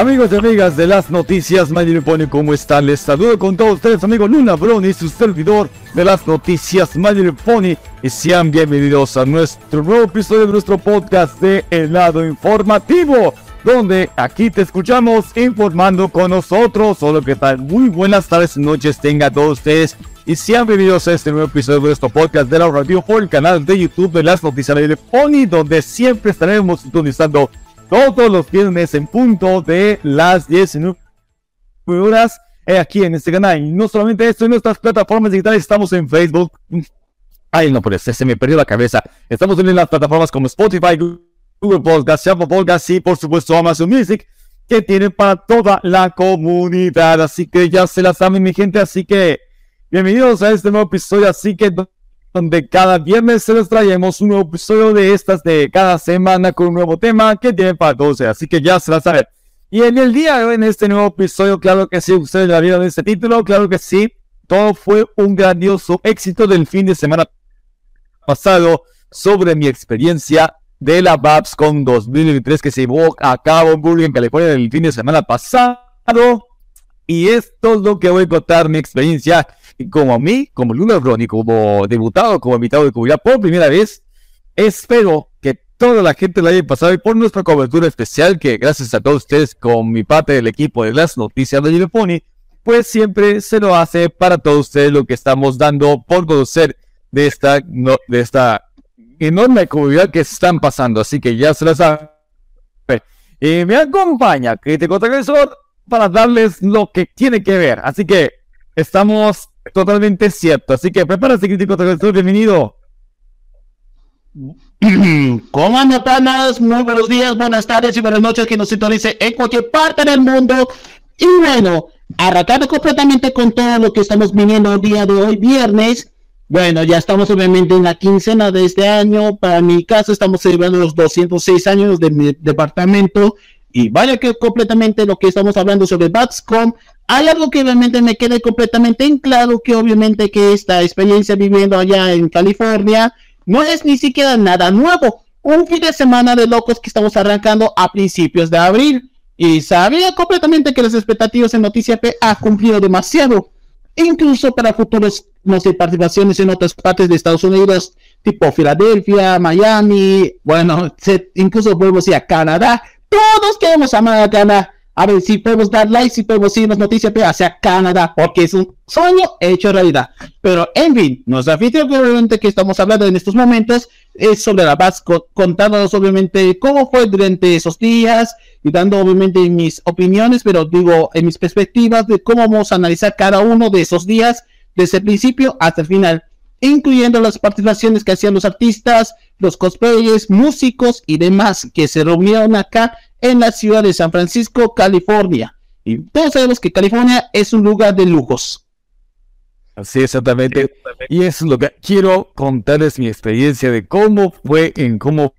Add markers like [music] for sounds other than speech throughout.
Amigos y amigas de las noticias, Mario Pone, ¿cómo están? Les saludo con todos ustedes, amigo Luna Brony, su servidor de las noticias, Mario Pony, y sean bienvenidos a nuestro nuevo episodio de nuestro podcast de El lado informativo, donde aquí te escuchamos informando con nosotros. Solo que tal, muy buenas tardes y noches tengan todos ustedes. Y sean bienvenidos a este nuevo episodio de nuestro podcast de la radio por el canal de YouTube de las noticias de Pony, donde siempre estaremos sintonizando todos los viernes en punto de las 19 horas eh, aquí en este canal. Y no solamente esto, en nuestras plataformas digitales estamos en Facebook. Ay, no, pues se me perdió la cabeza. Estamos en las plataformas como Spotify, Google Podcast, Apple Podcast y por supuesto Amazon Music que tienen para toda la comunidad. Así que ya se la saben mi gente, así que bienvenidos a este nuevo episodio. Así que donde cada viernes se les traemos un nuevo episodio de estas de cada semana con un nuevo tema que tiene para todos. Así que ya se la saben. Y en el día de hoy, en este nuevo episodio, claro que sí, ustedes la vieron este título, claro que sí, todo fue un grandioso éxito del fin de semana pasado sobre mi experiencia de la con 2023 que se llevó a cabo en Burlingame, California, el fin de semana pasado. Y esto es lo que voy a contar mi experiencia como a mí, como Luna Brony, como debutado, como invitado de comunidad por primera vez, espero que toda la gente la haya pasado y por nuestra cobertura especial, que gracias a todos ustedes, con mi parte del equipo de las noticias de Pony, pues siempre se lo hace para todos ustedes lo que estamos dando por conocer de esta, de esta enorme comunidad que están pasando. Así que ya se la saben. Y me acompaña Crítico Transgresor para darles lo que tiene que ver. Así que estamos totalmente cierto. Así que prepárate, crítico bienvenido. [clears throat] ¿Cómo andan, panas? Muy buenos días, buenas tardes y buenas noches que nos sintonice en cualquier parte del mundo. Y bueno, arrancando completamente con todo lo que estamos viniendo el día de hoy, viernes. Bueno, ya estamos obviamente en la quincena de este año. Para mi caso, estamos celebrando los 206 años de mi departamento. Y vaya que completamente lo que estamos hablando sobre Batscom hay algo que obviamente me quede completamente en claro, que obviamente que esta experiencia viviendo allá en California no es ni siquiera nada nuevo. Un fin de semana de locos que estamos arrancando a principios de abril. Y sabía completamente que las expectativas en Noticia P ha cumplido demasiado. Incluso para futuros, no sé, participaciones en otras partes de Estados Unidos, tipo Filadelfia, Miami, bueno, incluso ir a Canadá. Todos queremos amar a Canadá a ver si podemos dar like, si podemos las noticias hacia Canadá, porque es un sueño hecho realidad. Pero en fin, nuestra obviamente que estamos hablando en estos momentos es sobre la base, contándonos obviamente cómo fue durante esos días y dando obviamente mis opiniones, pero digo en mis perspectivas de cómo vamos a analizar cada uno de esos días desde el principio hasta el final, incluyendo las participaciones que hacían los artistas, los cosplayers, músicos y demás que se reunieron acá en la ciudad de San Francisco, California. Y todos sabemos que California es un lugar de lujos. Así exactamente. Y eso es lo que quiero contarles mi experiencia de cómo fue en cómo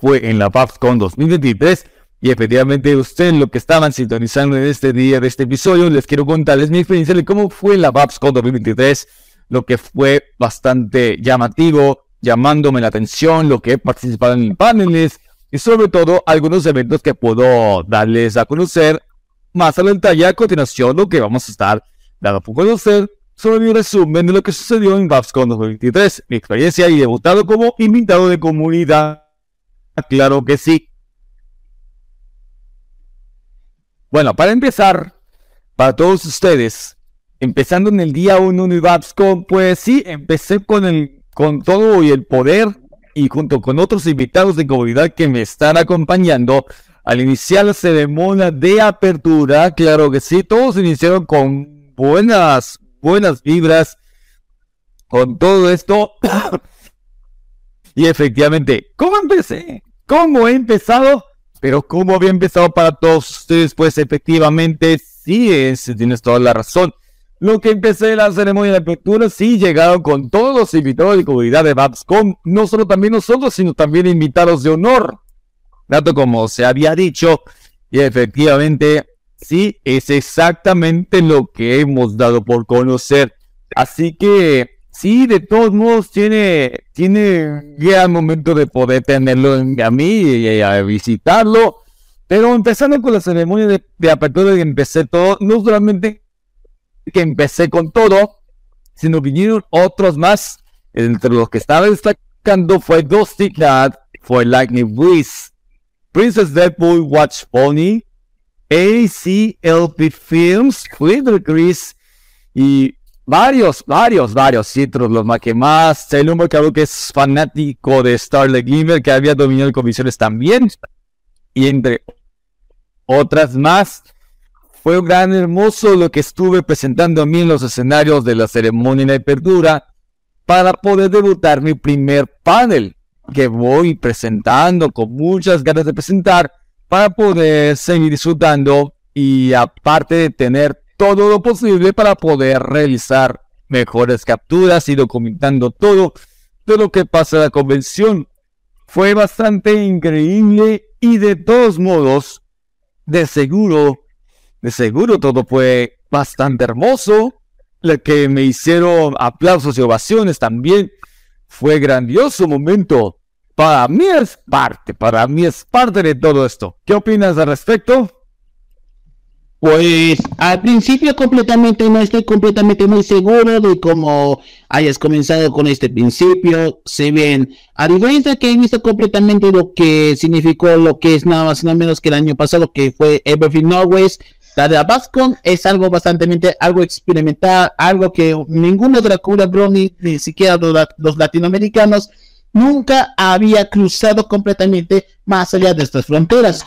fue en la PAPCON 2023. Y efectivamente, ustedes lo que estaban sintonizando en este día de este episodio, les quiero contarles mi experiencia de cómo fue la PAPCON 2023, lo que fue bastante llamativo, llamándome la atención, lo que he participado en paneles, y sobre todo algunos eventos que puedo darles a conocer más a la a continuación lo que vamos a estar dando a conocer sobre mi resumen de lo que sucedió en BAPSCON 2023, mi experiencia y debutado como invitado de comunidad. Claro que sí. Bueno, para empezar, para todos ustedes, empezando en el día 1 de BAPSCON, pues sí, empecé con el con todo y el poder y junto con otros invitados de comunidad que me están acompañando al iniciar la ceremonia de apertura. Claro que sí, todos iniciaron con buenas, buenas vibras, con todo esto. [coughs] y efectivamente, ¿cómo empecé? ¿Cómo he empezado? Pero ¿cómo había empezado para todos ustedes? Pues efectivamente, sí, es, tienes toda la razón. Lo que empecé la ceremonia de apertura, sí, llegaron con todos los invitados de comunidad de Babscom, no solo también nosotros, sino también invitados de honor. Dato como se había dicho, y efectivamente, sí, es exactamente lo que hemos dado por conocer. Así que, sí, de todos modos, tiene, tiene el momento de poder tenerlo a mí y a visitarlo. Pero empezando con la ceremonia de, de apertura, y empecé todo, no solamente que empecé con todo, sino vinieron otros más. Entre los que estaba destacando fue Dusty Cat, fue Lightning Bliss, Princess Deadpool Watch Pony, ACLP Films, Little Chris y varios, varios, varios títulos, los más que más. Hombre que que es fanático de Starlight Glimmer, que había dominado comisiones también, y entre otras más. Fue un gran hermoso lo que estuve presentando a mí en los escenarios de la ceremonia de apertura para poder debutar mi primer panel que voy presentando con muchas ganas de presentar para poder seguir disfrutando y aparte de tener todo lo posible para poder realizar mejores capturas y documentando todo de lo que pasa en la convención. Fue bastante increíble y de todos modos, de seguro de seguro todo fue bastante hermoso. Lo que me hicieron aplausos y ovaciones también fue grandioso momento. Para mí es parte, para mí es parte de todo esto. ¿Qué opinas al respecto? Pues al principio completamente no estoy completamente muy seguro de cómo hayas comenzado con este principio. Se ven, a diferencia que he visto completamente lo que significó lo que es nada más nada menos que el año pasado que fue Everything Always la de Abascon es algo bastante, algo experimental, algo que ninguno de la cura Brownie, ni siquiera los, latinoamericanos, nunca había cruzado completamente más allá de estas fronteras.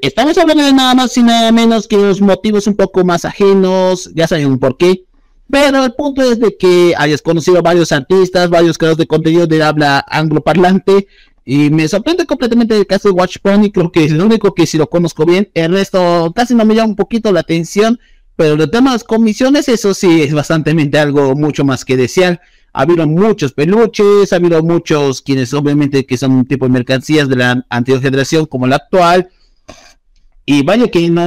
estamos hablando de nada más y nada menos que los motivos un poco más ajenos, ya saben por qué. Pero el punto es de que hayas conocido varios artistas, varios creadores de contenido de habla angloparlante, y me sorprende completamente el caso de Watch Pony, creo que es el único que si lo conozco bien. El resto casi no me llama un poquito la atención, pero el tema de las comisiones, eso sí es bastante algo mucho más que desear. Ha habido muchos peluches, ha habido muchos quienes obviamente que son un tipo de mercancías de la anterior generación como la actual. Y vaya que no,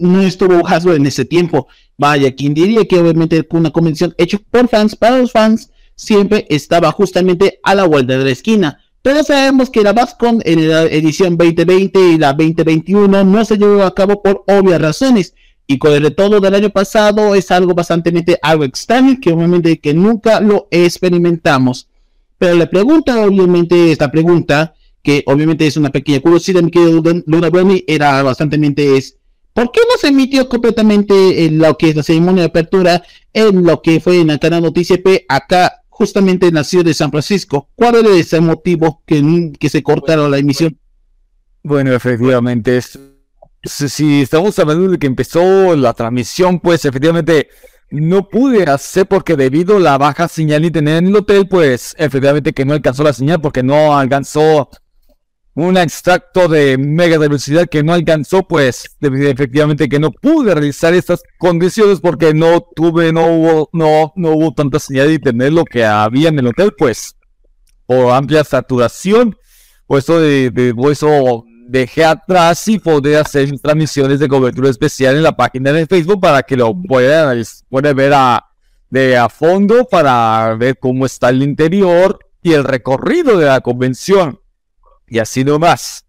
no estuvo Hasbro en ese tiempo. Vaya, quien diría que obviamente una convención hecha por fans, para los fans, siempre estaba justamente a la vuelta de la esquina. Pero sabemos que la BASCON en la edición 2020 y la 2021 no se llevó a cabo por obvias razones. Y con el retorno del año pasado es algo bastante algo extraño que obviamente que nunca lo experimentamos. Pero la pregunta, obviamente, esta pregunta, que obviamente es una pequeña curiosidad, mi querido Luna Brownie, era bastante es ¿por qué no se emitió completamente en lo que es la ceremonia de apertura en lo que fue en el canal Noticia P acá justamente nació de San Francisco. ¿Cuál era ese motivo que, que se cortaron la emisión? Bueno, efectivamente, si estamos hablando de que empezó la transmisión, pues efectivamente no pude hacer porque debido a la baja señal y tener en el hotel, pues efectivamente que no alcanzó la señal porque no alcanzó un extracto de mega velocidad que no alcanzó, pues efectivamente que no pude realizar estas condiciones porque no tuve, no hubo, no, no hubo tanta señal de internet lo que había en el hotel, pues por amplia saturación, pues eso, de, de, eso dejé atrás y poder hacer transmisiones de cobertura especial en la página de Facebook para que lo puedan, puedan ver a, de a fondo para ver cómo está el interior y el recorrido de la convención y así más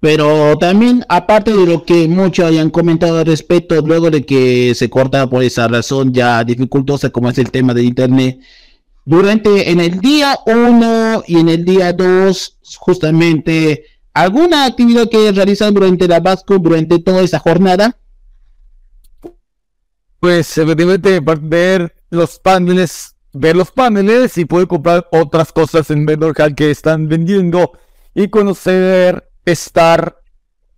Pero también, aparte de lo que muchos hayan comentado al respecto, luego de que se corta por esa razón ya dificultosa como es el tema de internet, durante en el día 1 y en el día 2, justamente, ¿alguna actividad que realizan durante la Vasco, durante toda esa jornada? Pues, efectivamente, ver los paneles ver los paneles y poder comprar otras cosas en Vendor que están vendiendo y conocer, estar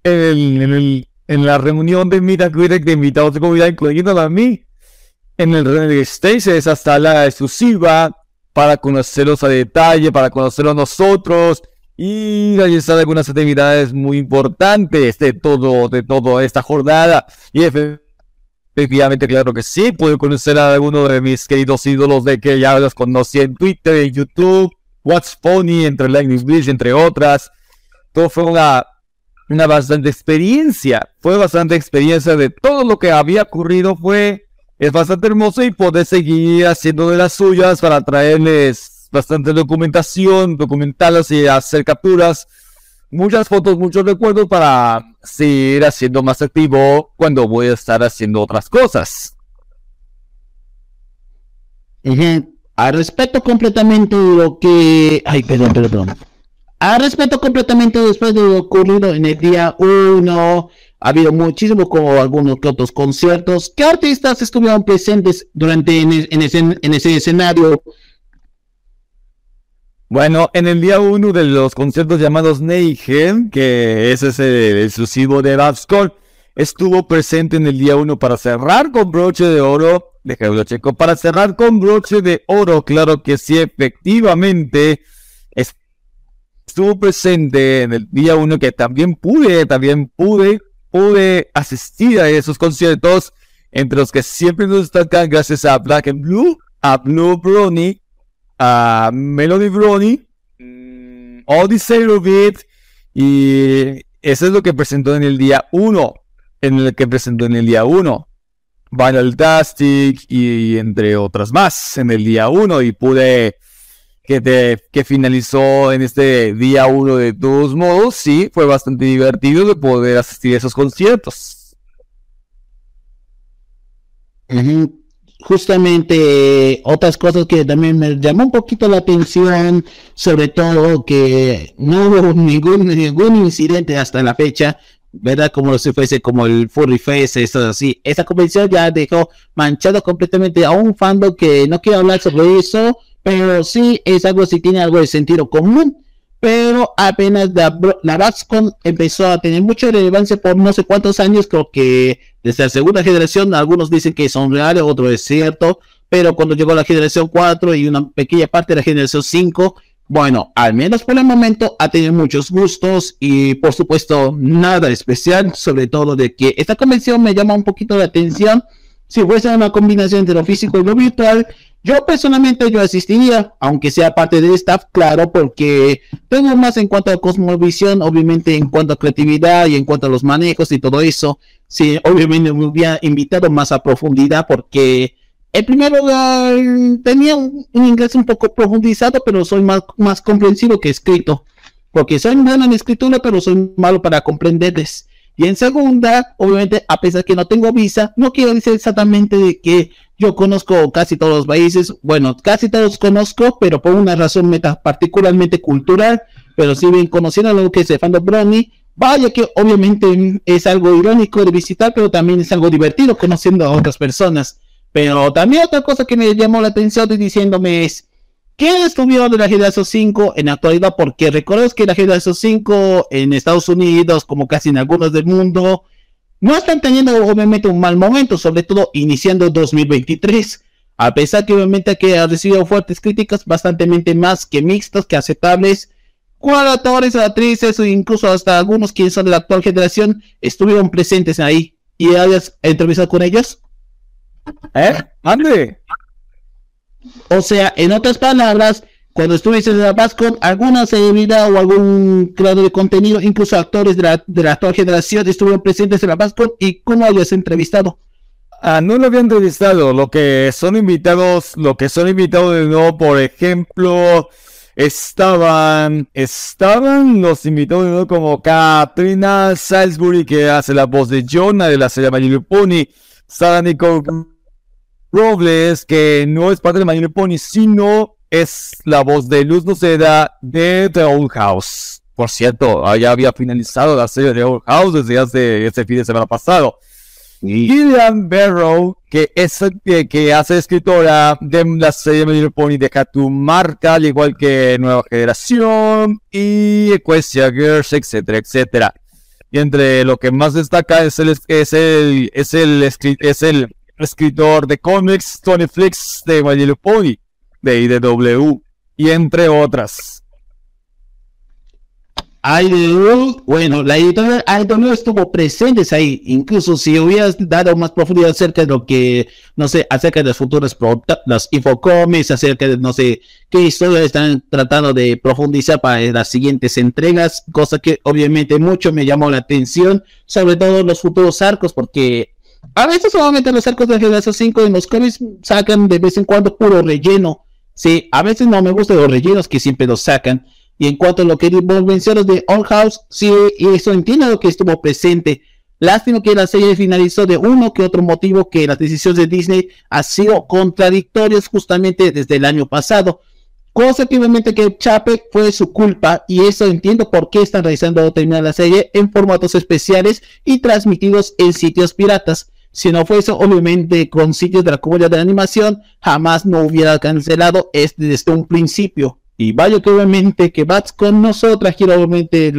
en, el, en, la reunión de Meet de invitados de comunidad, incluyendo a mí, en el Renegade Stage, esa sala exclusiva para conocerlos a detalle, para conocerlos nosotros y realizar algunas actividades muy importantes de todo, de toda esta jornada. Y efectivamente, claro que sí, puedo conocer a alguno de mis queridos ídolos de que ya los conocí en Twitter, en YouTube, What's Pony, entre Lightning Bridge, entre otras. Todo fue una, una bastante experiencia. Fue bastante experiencia de todo lo que había ocurrido. Fue, es bastante hermoso y poder seguir haciendo de las suyas para traerles bastante documentación, documentarlas y hacer capturas, muchas fotos, muchos recuerdos para seguir haciendo más activo cuando voy a estar haciendo otras cosas. Al respecto completamente lo que... Ay, perdón, perdón. Al respecto completamente después de lo ocurrido en el día 1, ha habido muchísimo como algunos que otros conciertos. ¿Qué artistas estuvieron presentes durante en, ese, en ese escenario? Bueno, en el día uno de los conciertos llamados Neigen, que ese es el exclusivo de Babscore, estuvo presente en el día uno para cerrar con broche de oro. Déjalo checo. Para cerrar con broche de oro, claro que sí, efectivamente. Estuvo presente en el día uno que también pude, también pude, pude asistir a esos conciertos. Entre los que siempre nos destacan gracias a Black and Blue, a Blue Brownie a Melody Brony, mm, Odyssey Beat y eso es lo que presentó en el día 1, en el que presentó en el día 1. Vinyl Tastic y entre otras más en el día 1 y pude que, te, que finalizó en este día 1 de todos modos, sí, fue bastante divertido de poder asistir a esos conciertos justamente otras cosas que también me llamó un poquito la atención, sobre todo que no hubo [laughs] ningún, ningún incidente hasta la fecha, ¿verdad? Como si fuese como el Furry Face, eso así. Esa convención ya dejó manchado completamente a un fandom que no quiero hablar sobre eso, pero sí es algo si tiene algo de sentido común pero apenas la, la empezó a tener mucha relevancia por no sé cuántos años, creo que desde la segunda generación, algunos dicen que son reales, otro es cierto, pero cuando llegó la generación 4 y una pequeña parte de la generación 5, bueno, al menos por el momento ha tenido muchos gustos y por supuesto nada especial, sobre todo de que esta convención me llama un poquito la atención, si fuese una combinación entre lo físico y lo virtual, yo personalmente yo asistiría, aunque sea parte del staff, claro, porque tengo más en cuanto a cosmovisión, obviamente en cuanto a creatividad y en cuanto a los manejos y todo eso. Sí, obviamente me hubiera invitado más a profundidad porque el primer lugar tenía un, inglés un poco profundizado, pero soy más, más comprensivo que escrito. Porque soy bueno en escritura, pero soy malo para comprenderles. Y en segunda, obviamente, a pesar que no tengo visa, no quiero decir exactamente de que yo conozco casi todos los países. Bueno, casi todos conozco, pero por una razón meta particularmente cultural. Pero si bien conociendo lo que es el fandom Brownie, vaya que obviamente es algo irónico de visitar, pero también es algo divertido conociendo a otras personas. Pero también otra cosa que me llamó la atención diciéndome es, ¿Qué estuvieron de la generación 5 en la actualidad? Porque recuerdo que la generación 5 en Estados Unidos, como casi en algunos del mundo, no están teniendo obviamente un mal momento, sobre todo iniciando 2023. A pesar que obviamente que ha recibido fuertes críticas, bastante más que mixtas, que aceptables. Cuatro actores, actrices incluso hasta algunos quienes son de la actual generación estuvieron presentes ahí. ¿Y hayas entrevistado con ellos? ¿Eh? ¿Ande? O sea, en otras palabras, cuando estuviste en la BASCON, alguna celebridad o algún creador de contenido, incluso actores de la, de la actual generación, estuvieron presentes en la BASCON y cómo habías entrevistado. Ah, no lo había entrevistado, lo que son invitados, lo que son invitados de nuevo, por ejemplo, estaban, estaban los invitados de nuevo como Katrina Salisbury, que hace la voz de Jonah de la serie My Pony, Sarah Nicole Robles, que no es parte de My Pony, sino es la voz de Luz Noceda de The Old House. Por cierto, ya había finalizado la serie de The Old House desde hace este fin de semana pasado. Gillian Barrow, que es que, que hace escritora de la serie Little Pony, deja tu marca, al igual que Nueva Generación y Equestria Girls, etcétera, etcétera. Y entre lo que más destaca es el, es el, es el, es el escritor de cómics Tony Flix de My Little Pony, de IDW, y entre otras. IDW, bueno, la editorial IDW estuvo presentes ahí, incluso si hubieras dado más profundidad acerca de lo que, no sé, acerca de los futuros los infocomics, acerca de, no sé, qué historias están tratando de profundizar para las siguientes entregas, cosa que obviamente mucho me llamó la atención, sobre todo los futuros arcos, porque a veces solamente los arcos de generación 5 en los cómics sacan de vez en cuando puro relleno, sí, a veces no me gustan los rellenos que siempre los sacan, y en cuanto a lo que mencionas de All House, sí, eso entiendo lo que estuvo presente. Lástima que la serie finalizó de uno que otro motivo que las decisiones de Disney han sido contradictorias justamente desde el año pasado. Cosa que obviamente que Chape fue su culpa y eso entiendo por qué están realizando terminar la serie en formatos especiales y transmitidos en sitios piratas. Si no fuese obviamente con sitios de la comunidad de animación, jamás no hubiera cancelado este desde un principio. Y vaya que obviamente que con nosotros quiero obviamente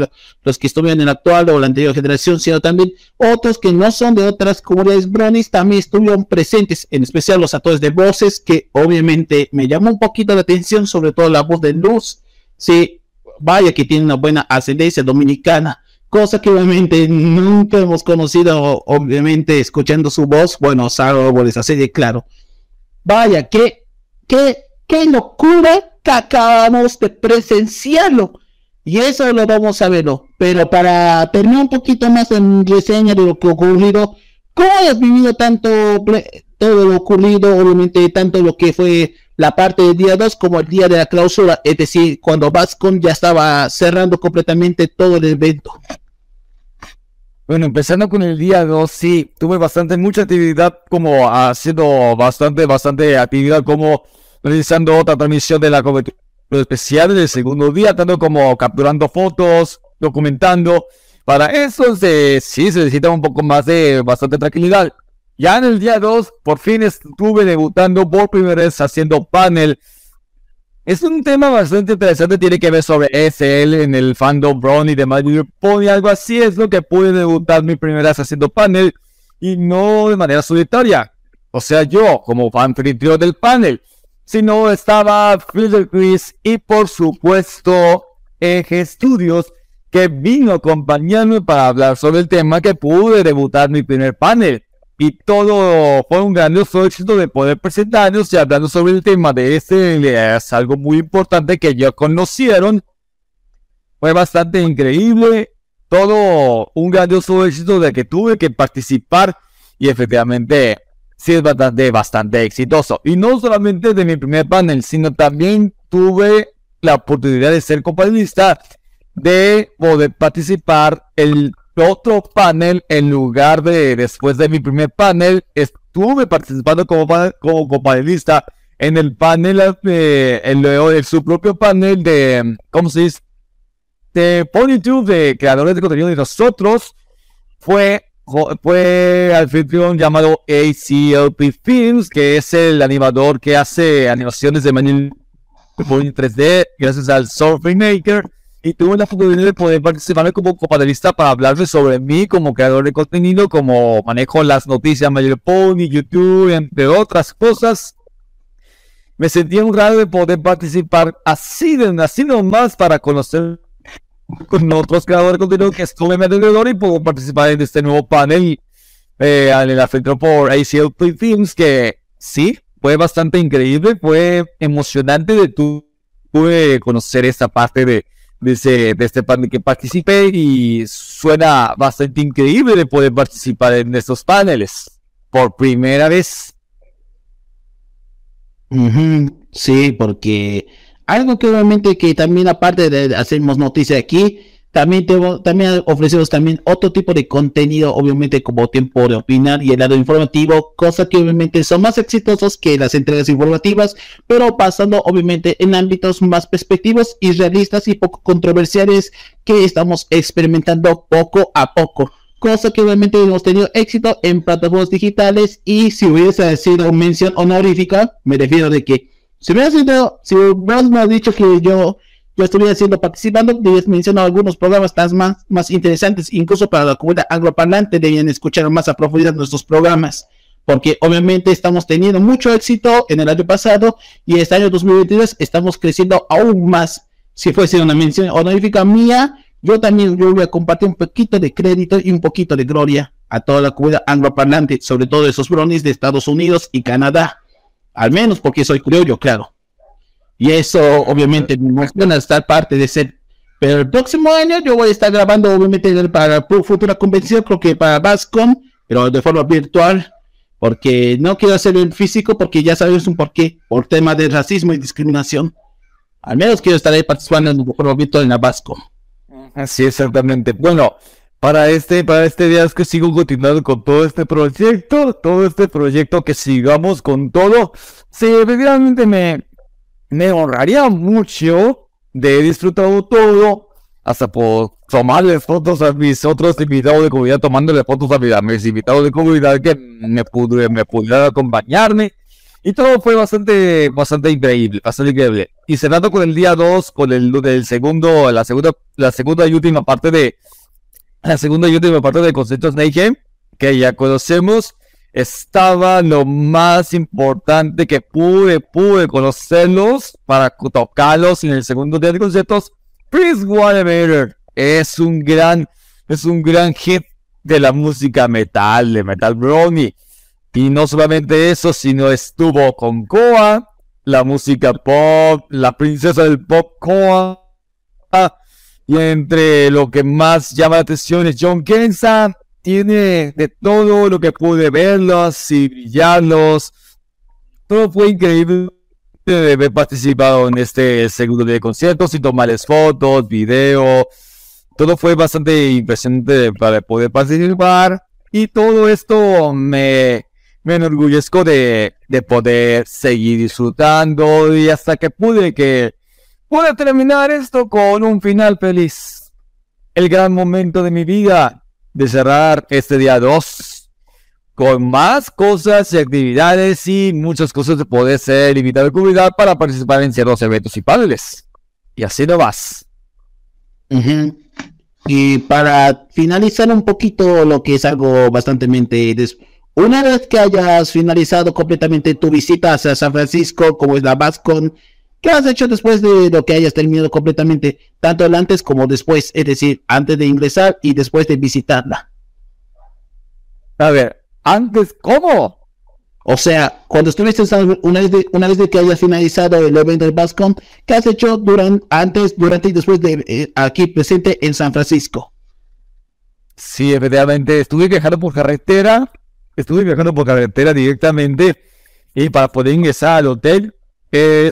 los que estuvieron en la actual o la anterior generación, sino también otros que no son de otras comunidades brownies también estuvieron presentes, en especial los actores de voces, que obviamente me llamó un poquito la atención, sobre todo la voz de Luz. Sí, vaya que tiene una buena ascendencia dominicana, cosa que obviamente nunca hemos conocido, obviamente escuchando su voz, bueno, salvo por esa serie, claro. Vaya, que, que, qué locura acabamos de presenciarlo. Y eso lo vamos a verlo. Pero para terminar un poquito más en reseña de lo que ocurrido, ¿cómo has vivido tanto todo lo ocurrido? Obviamente, tanto lo que fue la parte del día 2 como el día de la clausura, es decir, cuando Vascon ya estaba cerrando completamente todo el evento. Bueno, empezando con el día 2, sí, tuve bastante, mucha actividad, como haciendo bastante, bastante actividad, como realizando otra transmisión de la cobertura especial del segundo día, tanto como capturando fotos, documentando. Para eso sí se necesita un poco más de bastante tranquilidad. Ya en el día 2, por fin estuve debutando por primera vez haciendo panel. Es un tema bastante interesante, tiene que ver sobre SL en el fandom Brown y de Mario Pony, algo así es lo que pude debutar mi primera vez haciendo panel y no de manera solitaria. O sea, yo como anfitrión del panel sino estaba Phil Chris y por supuesto Eje Studios que vino a acompañarme para hablar sobre el tema que pude debutar mi primer panel. Y todo fue un grandioso éxito de poder presentarnos y hablando sobre el tema de este es algo muy importante que ya conocieron. Fue bastante increíble. Todo un grandioso éxito de que tuve que participar y efectivamente sí es bastante, bastante exitoso. Y no solamente de mi primer panel, sino también tuve la oportunidad de ser companelista, de poder participar en otro panel en lugar de después de mi primer panel. Estuve participando como, como companelista en el panel, eh, en, su propio panel de, ¿cómo se dice? De PonyTube, de creadores de contenido de nosotros. Fue fue anfitrión llamado ACLP Films, que es el animador que hace animaciones de Manuel 3D, gracias al Surfing Maker. Y tuve la oportunidad de poder participar como compadrista para hablarles sobre mí como creador de contenido, como manejo las noticias Mayor Pony, YouTube, entre otras cosas. Me sentí honrado de poder participar así de así nomás para conocer con otros creadores de contenido que estuve en mi alrededor y puedo participar en este nuevo panel eh, en el afecto por ACL Play Films que sí, fue bastante increíble, fue emocionante de tu pude conocer esta parte de, ese, de este panel que participé y suena bastante increíble de poder participar en estos paneles por primera vez. Sí, porque algo que obviamente que también aparte de hacemos noticia aquí, también también ofrecemos también otro tipo de contenido, obviamente como tiempo de opinar y el lado informativo, cosas que obviamente son más exitosos que las entregas informativas, pero pasando obviamente en ámbitos más perspectivos y realistas y poco controversiales que estamos experimentando poco a poco. cosa que obviamente hemos tenido éxito en plataformas digitales y si hubiese sido mención honorífica, me refiero de que si hubiera sido, si has dicho que yo, yo estuviera siendo participando, debías mencionar algunos programas más, más interesantes, incluso para la comunidad angloparlante debían escuchar más a profundidad nuestros programas, porque obviamente estamos teniendo mucho éxito en el año pasado y este año 2022 estamos creciendo aún más. Si fuese una mención honorífica mía, yo también yo voy a compartir un poquito de crédito y un poquito de gloria a toda la comunidad angloparlante, sobre todo esos bronies de Estados Unidos y Canadá. Al menos porque soy criollo, claro. Y eso obviamente me emociona estar parte de ser. Pero el próximo año yo voy a estar grabando obviamente para futura convención, creo que para Bascom, pero de forma virtual, porque no quiero hacerlo en físico porque ya sabes un porqué, por tema de racismo y discriminación. Al menos quiero estar ahí participando en forma virtual en la Bascom. Así exactamente. Bueno, para este, para este día es que sigo continuando con todo este proyecto, todo este proyecto que sigamos con todo. Sí, efectivamente me, me honraría mucho de disfrutado todo, hasta por tomarle fotos a mis otros invitados de comunidad, tomándole fotos a mis invitados de comunidad que me, pude, me pudieran acompañarme. Y todo fue bastante, bastante increíble, bastante increíble. Y cerrando con el día 2, con el del segundo, la segunda, la segunda y última parte de, la segunda y última parte del concepto Snake que ya conocemos, estaba lo más importante que pude, pude conocerlos para tocarlos en el segundo día de conceptos. Prince Watermaker es un gran, es un gran hit de la música metal, de Metal Brownie. Y no solamente eso, sino estuvo con Koa, la música pop, la princesa del pop Koa. Y entre lo que más llama la atención es John Kenza. Tiene de todo lo que pude verlos y brillarlos. Todo fue increíble de haber participado en este segundo de conciertos y tomarles fotos, video. Todo fue bastante impresionante para poder participar. Y todo esto me, me enorgullezco de, de poder seguir disfrutando y hasta que pude que pude terminar esto con un final feliz. El gran momento de mi vida de cerrar este día 2 con más cosas y actividades y muchas cosas de poder ser invitado de comunidad para participar en ciertos eventos y paneles. Y así no vas. Y para finalizar un poquito lo que es algo bastante una vez que hayas finalizado completamente tu visita a San Francisco, como es la Bascon, ¿qué has hecho después de lo que hayas terminado completamente, tanto el antes como después, es decir, antes de ingresar y después de visitarla? A ver, antes, ¿cómo? O sea, cuando estuviste una vez de, una vez de que hayas finalizado el evento de Bascon, ¿qué has hecho durante, antes, durante y después de eh, aquí presente en San Francisco? Sí, efectivamente, estuve viajando por carretera estuve viajando por carretera directamente y para poder ingresar al hotel he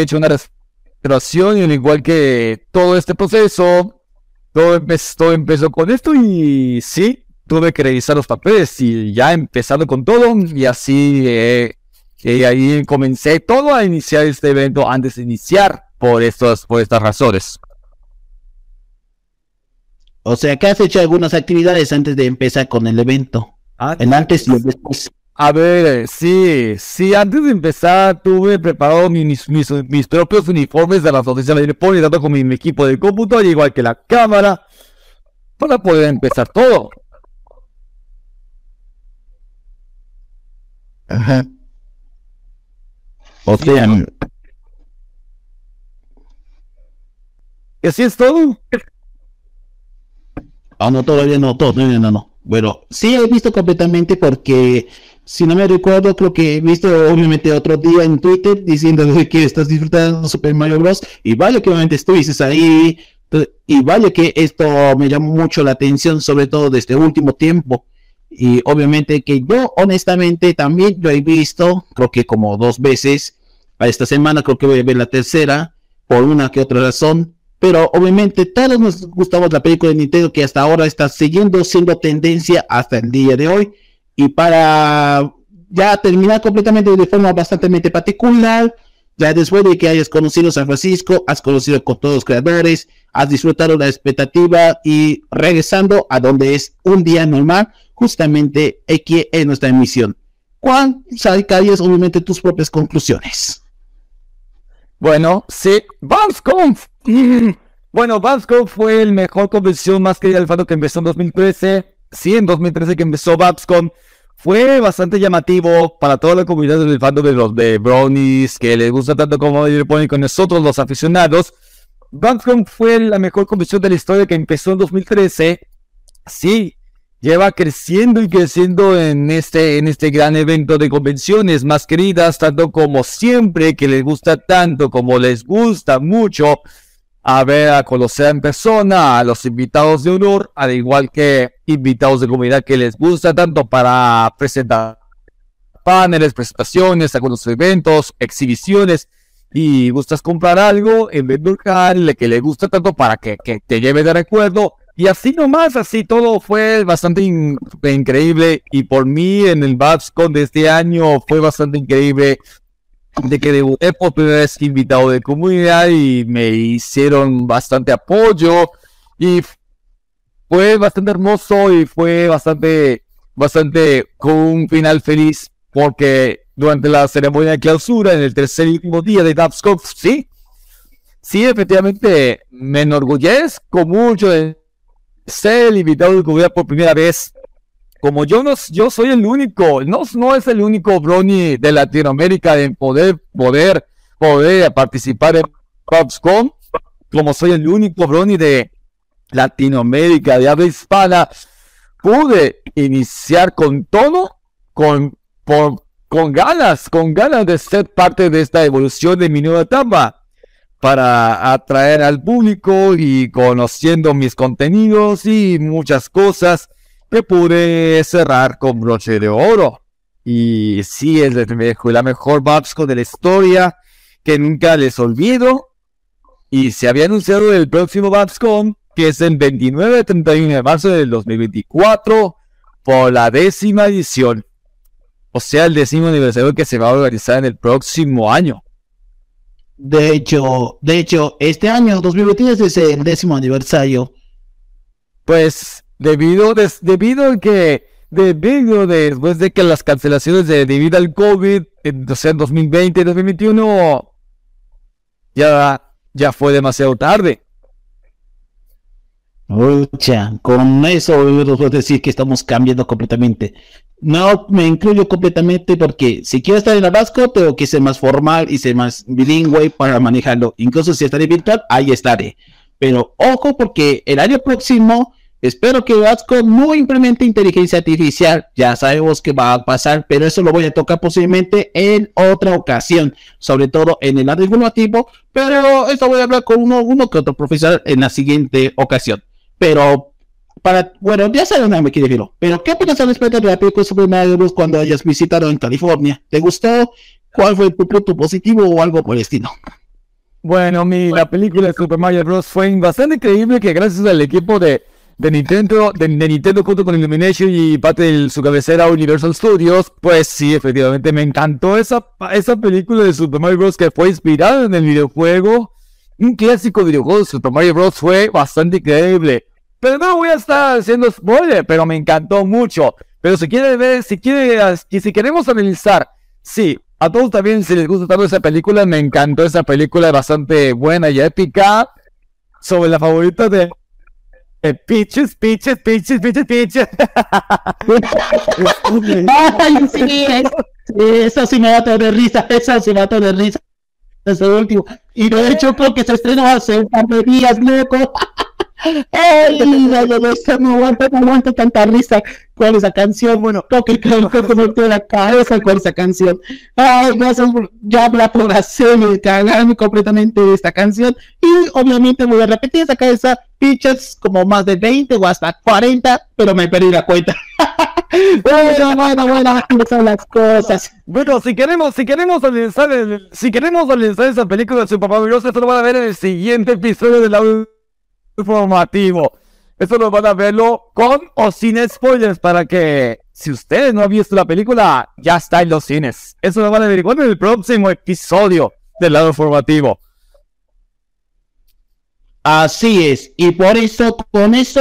hecho una reservación y al igual que todo este proceso, todo, empezó, con esto y sí, tuve que revisar los papeles y ya empezando con todo y así eh, ahí comencé todo a iniciar este evento antes de iniciar por, estos, por estas razones. O sea que has hecho algunas actividades antes de empezar con el evento. Ah, en antes y después. A ver, sí, sí, antes de empezar tuve preparado mis, mis, propios uniformes de la Asociación de y tanto con mi, equipo de cómputo, igual que la cámara, para poder empezar todo. Ajá. O sea, ¿Y así es todo? Ah, no, todavía no, todavía no, no. Bueno, sí he visto completamente porque, si no me recuerdo, creo que he visto obviamente otro día en Twitter diciendo que estás disfrutando Super Mario Bros. Y vaya que obviamente estuviste ahí. Y vaya que esto me llamó mucho la atención, sobre todo desde este último tiempo. Y obviamente que yo, honestamente, también lo he visto, creo que como dos veces. A esta semana creo que voy a ver la tercera, por una que otra razón. Pero obviamente todos nos gustamos la película de Nintendo que hasta ahora está siguiendo siendo tendencia hasta el día de hoy. Y para ya terminar completamente de forma bastante particular, Ya después de que hayas conocido San Francisco, has conocido con todos los creadores, has disfrutado la expectativa y regresando a donde es un día normal, justamente aquí en nuestra emisión. ¿Cuál sacarías obviamente tus propias conclusiones? Bueno, sí, Babsconf. Bueno, Babsconf fue el mejor convención más querida del fandom que empezó en 2013. Sí, en 2013 que empezó Babscon. Fue bastante llamativo para toda la comunidad del fandom de los de Brownies, que les gusta tanto como ponen con nosotros los aficionados. Babscon fue la mejor convención de la historia que empezó en 2013. Sí, lleva creciendo y creciendo en este, en este gran evento de convenciones más queridas, tanto como siempre, que les gusta tanto, como les gusta mucho a ver, a conocer en persona a los invitados de honor, al igual que invitados de comunidad que les gusta tanto para presentar paneles, presentaciones, algunos eventos, exhibiciones, y gustas comprar algo en vez de que le gusta tanto para que, que te lleve de recuerdo y así nomás, así todo fue bastante increíble. Y por mí en el BabsCon de este año fue bastante increíble. De que debuté por primera vez invitado de comunidad y me hicieron bastante apoyo. Y fue bastante hermoso y fue bastante, bastante con un final feliz. Porque durante la ceremonia de clausura, en el tercer y último día de BabsCon, sí, sí, efectivamente me enorgullezco mucho de ser invitado de comunidad por primera vez. Como yo no, yo soy el único, no, no es el único Brony de Latinoamérica en poder, poder, poder participar en PubsCon, como soy el único Brony de Latinoamérica, de habla hispana, pude iniciar con todo, con, con ganas, con ganas de ser parte de esta evolución de mi nueva etapa para atraer al público y conociendo mis contenidos y muchas cosas que pude cerrar con broche de oro. Y sí, es la mejor Babsco de la historia que nunca les olvido. Y se había anunciado el próximo Babscon, que es el 29 31 de marzo del 2024, por la décima edición. O sea, el décimo aniversario que se va a organizar en el próximo año. De hecho, de hecho, este año 2023 es el décimo aniversario. Pues debido, debido a que debido después de que las cancelaciones de debido al COVID, en, o sea, en 2020 y 2021 ya ya fue demasiado tarde. Mucha, con eso puedo decir que estamos cambiando completamente. No me incluyo completamente porque si quiero estar en el Vasco, tengo que ser más formal y ser más bilingüe para manejarlo. Incluso si estaré virtual, ahí estaré. Pero ojo porque el año próximo espero que Vasco no implemente inteligencia artificial. Ya sabemos que va a pasar, pero eso lo voy a tocar posiblemente en otra ocasión, sobre todo en el área informativo. Pero esto voy a hablar con uno, uno que otro profesor en la siguiente ocasión. Pero para, bueno, ya saben a me quiere decirlo. Pero, ¿qué opinas al respecto de la película sobre Mario Bros. cuando hayas visitado en California? ¿Te gustó? ¿Cuál fue tu punto positivo o algo por el estilo? Bueno, mi, la película de Super Mario Bros. fue bastante increíble que gracias al equipo de, de Nintendo, de, Nintendo junto con Illumination y parte su cabecera Universal Studios, pues sí, efectivamente me encantó esa, esa película de Super Mario Bros. que fue inspirada en el videojuego. Un clásico videojuego de Super Mario Bros. fue bastante increíble. Pero no voy a estar haciendo spoiler, pero me encantó mucho. Pero si quiere ver, si quiere, y si queremos analizar, sí, a todos también si les gusta tanto esa película, me encantó esa película bastante buena y épica. Sobre la favorita de eh, Peaches, Peaches, Peaches, Peaches, Peaches. Ay, sí, eso sí me da de risa, eso sí me da de risa. Eso último. Y de hecho creo que se estrenó hace un par de días, loco. ¡Ay! No, no, no, no aguanto, no aguanto tanta risa con esa canción. Bueno, creo que creo que me la cabeza con esa canción. Ay, gracias por ya la por hacerme cagarme completamente de esta canción. Y obviamente voy a repetir esa cabeza pitches como más de 20 o hasta 40, pero me perdí la cuenta. [laughs] bueno, bueno, bueno, son las cosas. Bueno, si queremos, si queremos analizar, si queremos analizar esa película de Mario Bros, esto lo van a ver en el siguiente episodio de la informativo. Eso lo van a verlo con o sin spoilers para que si ustedes no han visto la película, ya está en los cines. Eso lo van a averiguar en el próximo episodio. del lado informativo. Así es, y por eso, con eso,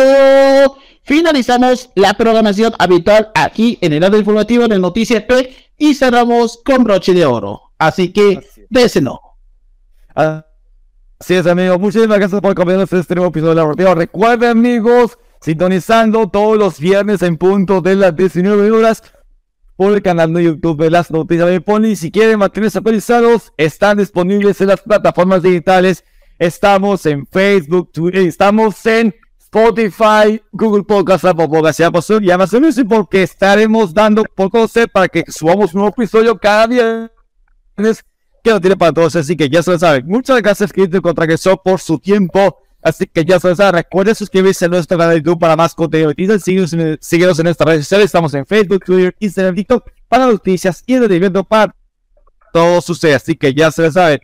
finalizamos la programación habitual aquí en el lado informativo de Noticias P y cerramos con broche de oro. Así que, désenos. Así es, amigos. Muchísimas gracias por acompañarnos en este nuevo episodio de la Rotea. Recuerden, amigos, sintonizando todos los viernes en punto de las 19 horas por el canal de YouTube de las noticias de Pony. Si quieren mantenerse actualizados, están disponibles en las plataformas digitales. Estamos en Facebook, Twitter, estamos en Spotify, Google Podcast, Apple Podcast y Amazon y porque estaremos dando por conocer para que subamos un nuevo episodio cada viernes que no tiene para todos, así que ya se lo saben. Muchas gracias, querido Contragresor, por su tiempo. Así que ya se lo saben. Recuerden suscribirse a nuestro canal de YouTube para más contenido. Síguenos en, en nuestras redes sociales. Estamos en Facebook, Twitter, Instagram, TikTok para noticias y entretenimiento para todos ustedes. Así que ya se lo saben.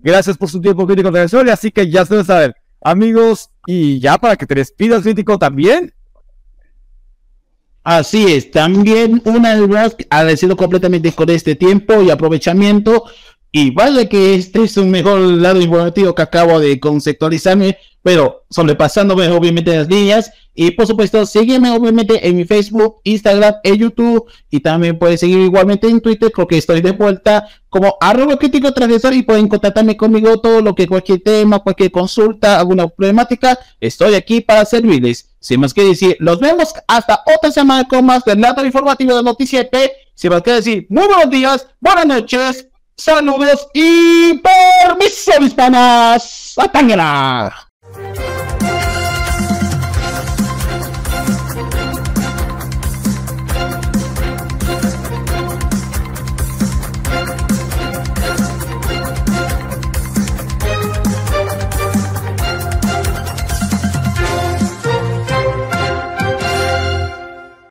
Gracias por su tiempo, crítico Contragresor. Así que ya se lo saben. Amigos, y ya para que te despidas, crítico, también. Así es, también una vez más agradecido completamente con este tiempo y aprovechamiento y vale que este es un mejor lado informativo que acabo de conceptualizarme, pero sobrepasándome obviamente las líneas. Y por supuesto, sígueme obviamente en mi Facebook, Instagram y YouTube. Y también puedes seguir igualmente en Twitter, porque estoy de vuelta como arroba crítico transgresor y pueden contactarme conmigo todo lo que cualquier tema, cualquier consulta, alguna problemática. Estoy aquí para servirles. Sin más que decir, los vemos hasta otra semana con más del lado informativo de Noticias P. Sin más que decir, muy buenos días, buenas noches Saludos y permiso, mis panas. ¡Atángela!